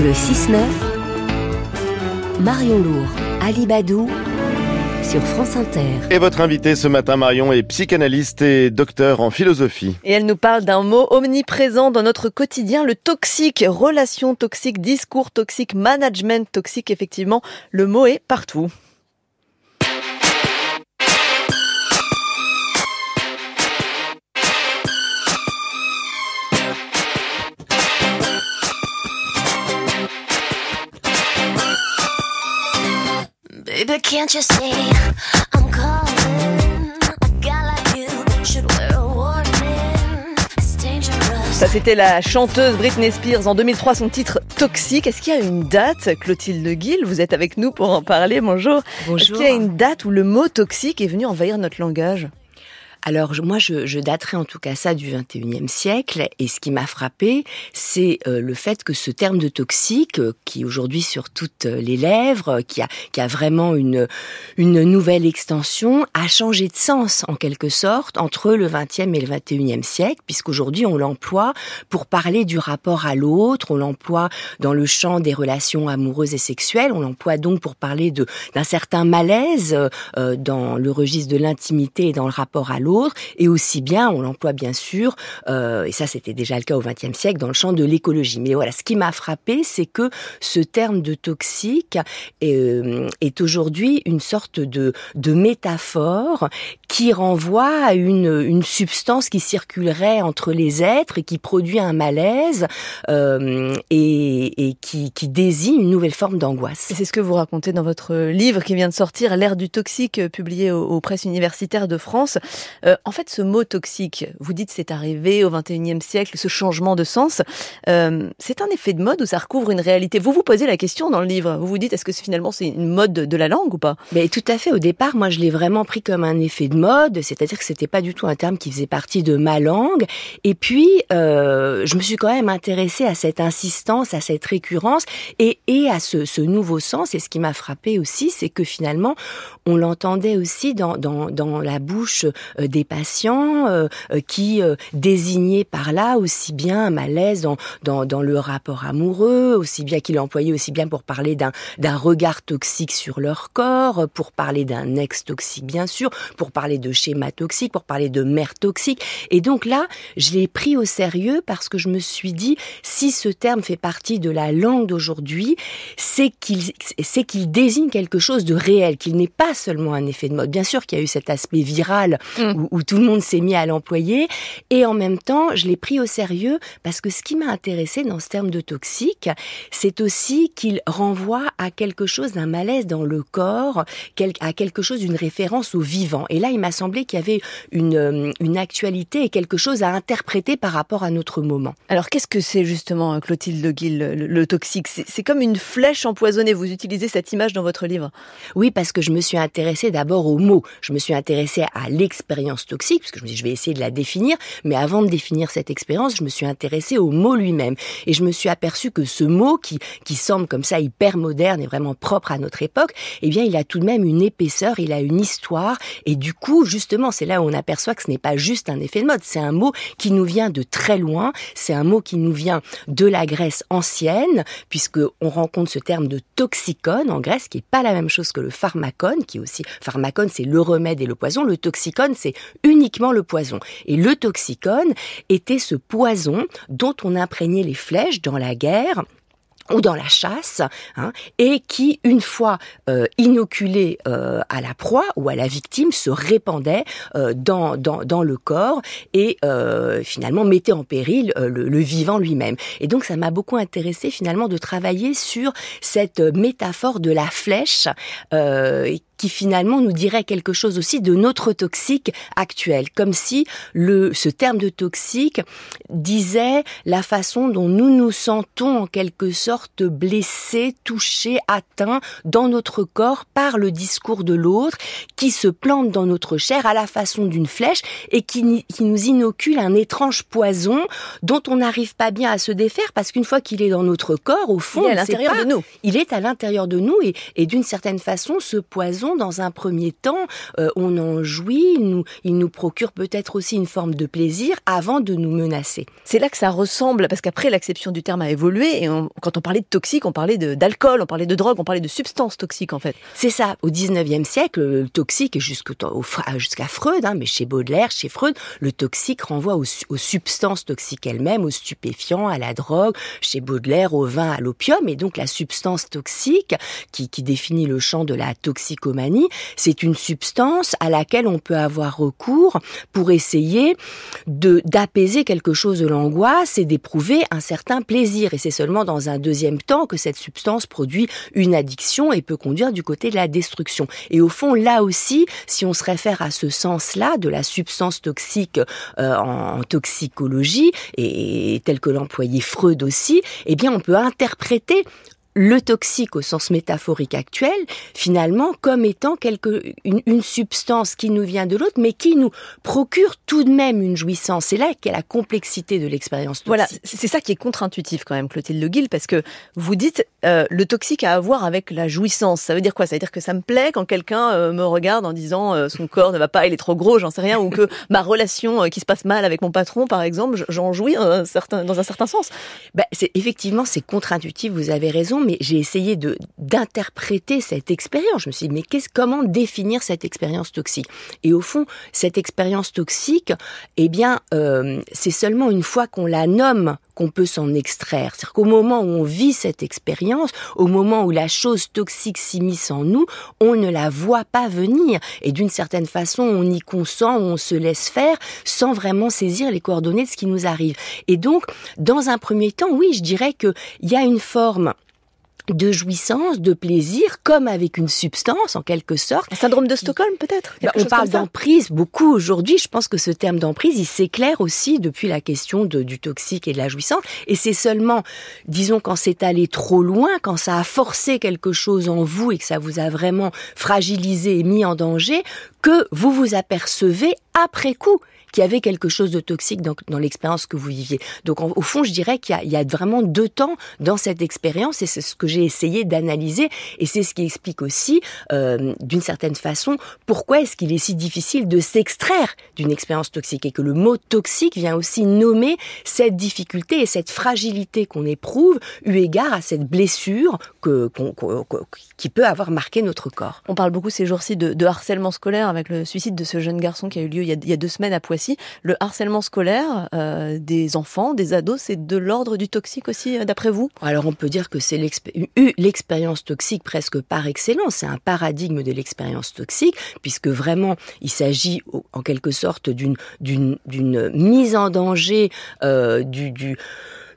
Le 6-9, Marion Lourd, Ali Badou, sur France Inter. Et votre invité ce matin, Marion, est psychanalyste et docteur en philosophie. Et elle nous parle d'un mot omniprésent dans notre quotidien, le toxique. Relation toxique, discours toxique, management toxique. Effectivement, le mot est partout. Can't you see? I'm calling? A guy like you should wear a warning. It's dangerous. Ça, c'était la chanteuse Britney Spears en 2003, son titre Toxique. Est-ce qu'il y a une date, Clotilde Guil, vous êtes avec nous pour en parler, bonjour. Est-ce Bonjour. qu'il y a une date où le mot toxique est venu envahir notre langage? Alors moi, je, je daterai en tout cas ça du 21e siècle. Et ce qui m'a frappé, c'est euh, le fait que ce terme de toxique, euh, qui aujourd'hui sur toutes euh, les lèvres, qui a, qui a vraiment une, une nouvelle extension, a changé de sens en quelque sorte entre le 20e et le 21e siècle, puisqu'aujourd'hui on l'emploie pour parler du rapport à l'autre, on l'emploie dans le champ des relations amoureuses et sexuelles, on l'emploie donc pour parler d'un certain malaise dans le registre de l'intimité et dans le rapport à l'autre, et aussi bien, on l'emploie bien sûr, euh, et ça c'était déjà le cas au XXe siècle, dans le champ de l'écologie. Mais voilà, ce qui m'a frappé, c'est que ce terme de toxique euh, est aujourd'hui une sorte de, de métaphore qui renvoie à une, une substance qui circulerait entre les êtres et qui produit un malaise euh, et, et qui, qui désigne une nouvelle forme d'angoisse. C'est ce que vous racontez dans votre livre qui vient de sortir, L'ère du toxique, publié aux presses universitaires de France. Euh, en fait, ce mot toxique, vous dites c'est arrivé au 21e siècle, ce changement de sens, euh, c'est un effet de mode ou ça recouvre une réalité? Vous vous posez la question dans le livre. Vous vous dites est-ce que finalement c'est une mode de, de la langue ou pas? Mais tout à fait. Au départ, moi, je l'ai vraiment pris comme un effet de mode, c'est-à-dire que c'était pas du tout un terme qui faisait partie de ma langue. Et puis, euh, je me suis quand même intéressée à cette insistance, à cette récurrence et, et à ce, ce nouveau sens. Et ce qui m'a frappé aussi, c'est que finalement, on l'entendait aussi dans, dans, dans la bouche euh, des patients euh, euh, qui euh, désignaient par là aussi bien un malaise dans, dans, dans le rapport amoureux, aussi bien qu'il employait aussi bien pour parler d'un regard toxique sur leur corps, pour parler d'un ex toxique bien sûr, pour parler de schéma toxique, pour parler de mère toxique. Et donc là, je l'ai pris au sérieux parce que je me suis dit, si ce terme fait partie de la langue d'aujourd'hui, c'est qu'il qu'il désigne quelque chose de réel, qu'il n'est pas seulement un effet de mode. Bien sûr qu'il y a eu cet aspect viral Mm. Où, où tout le monde s'est mis à l'employer, et en même temps, je l'ai pris au sérieux parce que ce qui m'a intéressé dans ce terme de toxique, c'est aussi qu'il renvoie à quelque chose d'un malaise dans le corps, à quelque chose d'une référence au vivant. Et là, il m'a semblé qu'il y avait une, euh, une actualité et quelque chose à interpréter par rapport à notre moment. Alors qu'est-ce que c'est justement, Clotilde Guil, le, le toxique? C'est c'est comme une flèche empoisonnée. Vous utilisez cette image dans votre livre? Oui, parce que je me suis intéressée d'abord au mot. Je me suis intéressée à l'expérience toxique, parce que je me dis, je vais essayer de la définir. Mais avant de définir cette expérience, je me suis intéressée au mot lui-même. Et je me suis aperçue que ce mot, qui, qui semble comme ça hyper moderne et vraiment propre à notre époque, eh bien, il a tout de même une épaisseur, il a une histoire. Et du coup, justement, c'est là où on aperçoit que ce n'est pas juste un effet de mode. C'est un mot qui nous vient de très loin. C'est un mot qui nous vient de la Grèce ancienne, puisque on rencontre ce terme de toxicone en Grèce, qui est pas la même chose que le pharmacone, qui est aussi, pharmacone, c'est le remède et le poison. Le toxicone, c'est uniquement le poison. Et le toxicone était ce poison dont on imprégnait les flèches dans la guerre ou dans la chasse, hein, et qui, une fois euh, inoculé euh, à la proie ou à la victime, se répandait euh, dans, dans, le corps et finalement mettait en péril le, le vivant lui-même. Et donc ça m'a beaucoup intéressé finalement de travailler sur cette métaphore de la flèche qui finalement nous dirait quelque chose aussi de notre toxique actuel, comme si le ce terme de toxique disait la façon dont nous nous sentons en quelque sorte blessés, touchés, atteints dans notre corps par le discours de l'autre qui se plante dans notre chair à la façon d'une flèche et qui, qui nous inocule un étrange poison dont on n'arrive pas bien à se défaire parce qu'une fois qu'il est dans notre corps, au fond, Il est à l'intérieur de nous. il est à l'intérieur de nous et, et d'une certaine façon, ce poison Dans un premier temps, euh, on en jouit, il nous, il nous procure peut-être aussi une forme de plaisir avant de nous menacer. C'est là que ça ressemble, parce qu'après l'acception du terme a évolué, et on- quand on parlait de toxique, on parlait d'alcool, on parlait de drogue, on parlait de substances toxiques en fait. C'est ça. Au 19e siècle, le toxique, Fra- jusqu'à Freud, hein, mais chez Baudelaire, chez Freud, le toxique renvoie aux, su- aux substances toxiques elles-mêmes, aux stupéfiants, à la drogue, chez Baudelaire, au vin, à l'opium. Et donc la substance toxique, qui, qui définit le champ de la c'est une substance à laquelle on peut avoir recours pour essayer de d'apaiser quelque chose de l'angoisse et d'éprouver un certain plaisir. Et c'est seulement dans un deuxième temps que cette substance produit une addiction et peut conduire du côté de la destruction. Et au fond, là aussi, si on se réfère à ce sens-là de la substance toxique euh, en, en toxicologie et, et tel que l'employait Freud aussi, eh bien, on peut interpréter le toxique au sens métaphorique actuel, finalement, comme étant quelque, une, une substance qui nous vient de l'autre, mais qui nous procure tout de même une jouissance. C'est là qu'est la complexité de l'expérience toxique. Voilà, c'est ça qui est contre-intuitif quand même, Clotilde Le Guil, parce que vous dites euh, le toxique a à voir avec la jouissance. Ça veut dire quoi? Ça veut dire que ça me plaît quand quelqu'un euh, me regarde en disant euh, son corps ne va pas, il est trop gros, j'en sais rien, ou que ma relation euh, qui se passe mal avec mon patron, par exemple, j'en jouis dans un certain, dans un certain sens. Bah, c'est effectivement c'est contre-intuitif, vous avez raison, j'ai essayé de d'interpréter cette expérience. Je me suis dit mais comment définir cette expérience toxique? Et au fond, cette expérience toxique, eh bien, euh, c'est seulement une fois qu'on la nomme qu'on peut s'en extraire. C'est-à-dire qu'au moment où on vit cette expérience, au moment où la chose toxique s'immisce en nous, on ne la voit pas venir. Et d'une certaine façon, on y consent, on se laisse faire sans vraiment saisir les coordonnées de ce qui nous arrive. Et donc, dans un premier temps, oui, je dirais qu'il y a une forme de jouissance, de plaisir, comme avec une substance en quelque sorte. Un syndrome de Stockholm peut-être? Bah, on parle d'emprise beaucoup aujourd'hui. Je pense que ce terme d'emprise, il s'éclaire aussi depuis la question de- du toxique et de la jouissance. Et c'est seulement, disons, quand c'est allé trop loin, quand ça a forcé quelque chose en vous et que ça vous a vraiment fragilisé et mis en danger, que vous vous apercevez après coup qu'il y avait quelque chose de toxique dans, l'expérience que vous viviez. Donc, au fond, je dirais qu'il y a, vraiment deux temps dans cette expérience et c'est ce que j'ai essayé d'analyser et c'est ce qui explique aussi, euh, d'une certaine façon, pourquoi est-ce qu'il est si difficile de s'extraire d'une expérience toxique et que le mot toxique vient aussi nommer cette difficulté et cette fragilité qu'on éprouve eu égard à cette blessure que, qui peut avoir marqué notre corps. On parle beaucoup ces jours-ci de, de harcèlement scolaire avec le suicide de ce jeune garçon qui a eu lieu il y a, deux semaines à Poissy. Le harcèlement scolaire euh, des enfants, des ados, c'est de l'ordre du toxique aussi, euh, d'après vous? Alors on peut dire que c'est l'expérience toxique presque par excellence, c'est un paradigme de l'expérience toxique, puisque vraiment il s'agit en quelque sorte d'une mise en danger euh, du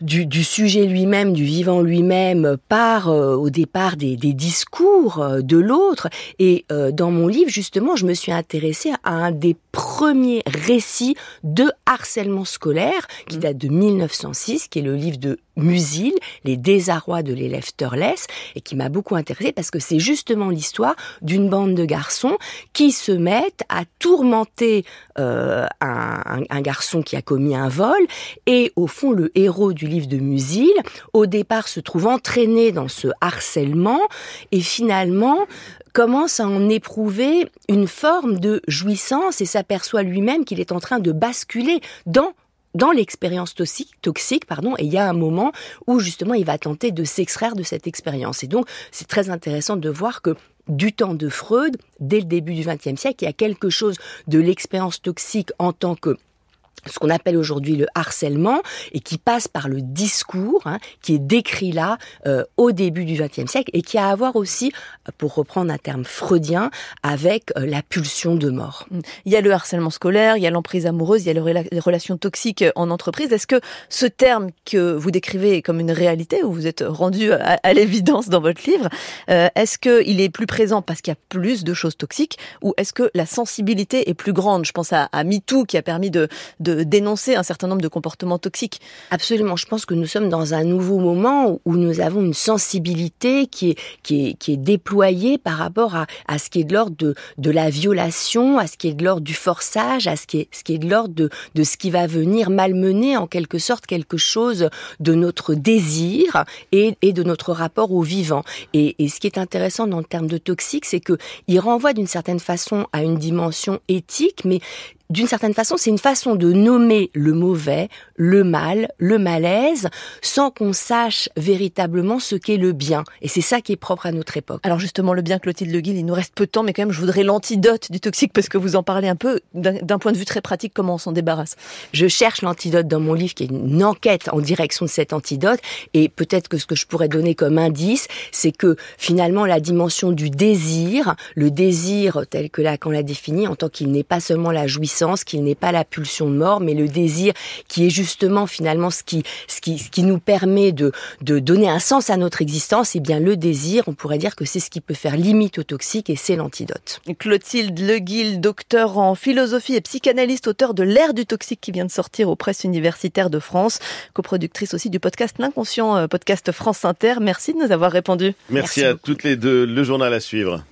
du, du sujet lui-même, du vivant lui-même, par euh, au départ des, des discours euh, de l'autre. Et euh, dans mon livre, justement, je me suis intéressée à un des premiers récits de harcèlement scolaire qui date de 1906, qui est le livre de Musil, Les désarrois de l'élève Turles, et qui m'a beaucoup intéressée parce que c'est justement l'histoire d'une bande de garçons qui se mettent à tourmenter euh, un, un- un garçon qui a commis un vol, et au fond le héros du livre de Musil, au départ se trouve entraîné dans ce harcèlement, et finalement commence à en éprouver une forme de jouissance et s'aperçoit lui-même qu'il est en train de basculer dans dans l'expérience toxique, toxique, pardon, et il y a un moment où justement il va tenter de s'extraire de cette expérience. Et donc c'est très intéressant de voir que du temps de Freud, dès le début du XXe siècle, il y a quelque chose de l'expérience toxique en tant que ce qu'on appelle aujourd'hui le harcèlement et qui passe par le discours hein, qui est décrit là euh, au début du XXe siècle et qui a à voir aussi, pour reprendre un terme freudien, avec euh, la pulsion de mort. Il y a le harcèlement scolaire, il y a l'emprise amoureuse, il y a les relations toxiques en entreprise. Est-ce que ce terme que vous décrivez comme une réalité, où vous êtes rendu à, à l'évidence dans votre livre, euh, est-ce qu'il est plus présent parce qu'il y a plus de choses toxiques, ou est-ce que la sensibilité est plus grande? Je pense à, à MeToo qui a permis de, de dénoncer un certain nombre de comportements toxiques. Absolument. Je pense que nous sommes dans un nouveau moment où nous avons une sensibilité qui est, qui est, qui est déployée par rapport à, à ce qui est de l'ordre de, de la violation, à ce qui est de l'ordre du forçage, à ce qui est, ce qui est de l'ordre de, de ce qui va venir malmener en quelque sorte quelque chose de notre désir et, et de notre rapport au vivant. Et, et ce qui est intéressant dans le terme de toxique, c'est que il renvoie d'une certaine façon à une dimension éthique, mais d'une certaine façon, c'est une façon de nommer le mauvais, le mal, le malaise, sans qu'on sache véritablement ce qu'est le bien. Et c'est ça qui est propre à notre époque. Alors justement, le bien, Clotilde Le Guil, il nous reste peu de temps, mais quand même, je voudrais l'antidote du toxique parce que vous en parlez un peu d'un point de vue très pratique, comment on s'en débarrasse? Je cherche l'antidote dans mon livre, qui est une enquête en direction de cet antidote. Et peut-être que ce que je pourrais donner comme indice, c'est que finalement, la dimension du désir, le désir tel que Lacan l'a défini, en tant qu'il n'est pas seulement la jouissance, qu'il n'est pas la pulsion de mort, mais le désir qui est justement finalement ce qui, ce qui, ce qui nous permet de, de donner un sens à notre existence. Et eh bien le désir, on pourrait dire que c'est ce qui peut faire limite au toxique et c'est l'antidote. Clotilde Leguil, docteur en philosophie et psychanalyste, auteur de L'ère du toxique qui vient de sortir aux presses universitaires de France, coproductrice aussi du podcast L'inconscient, euh, podcast France Inter. Merci de nous avoir répondu. Merci, Merci à toutes les deux. Le journal à suivre.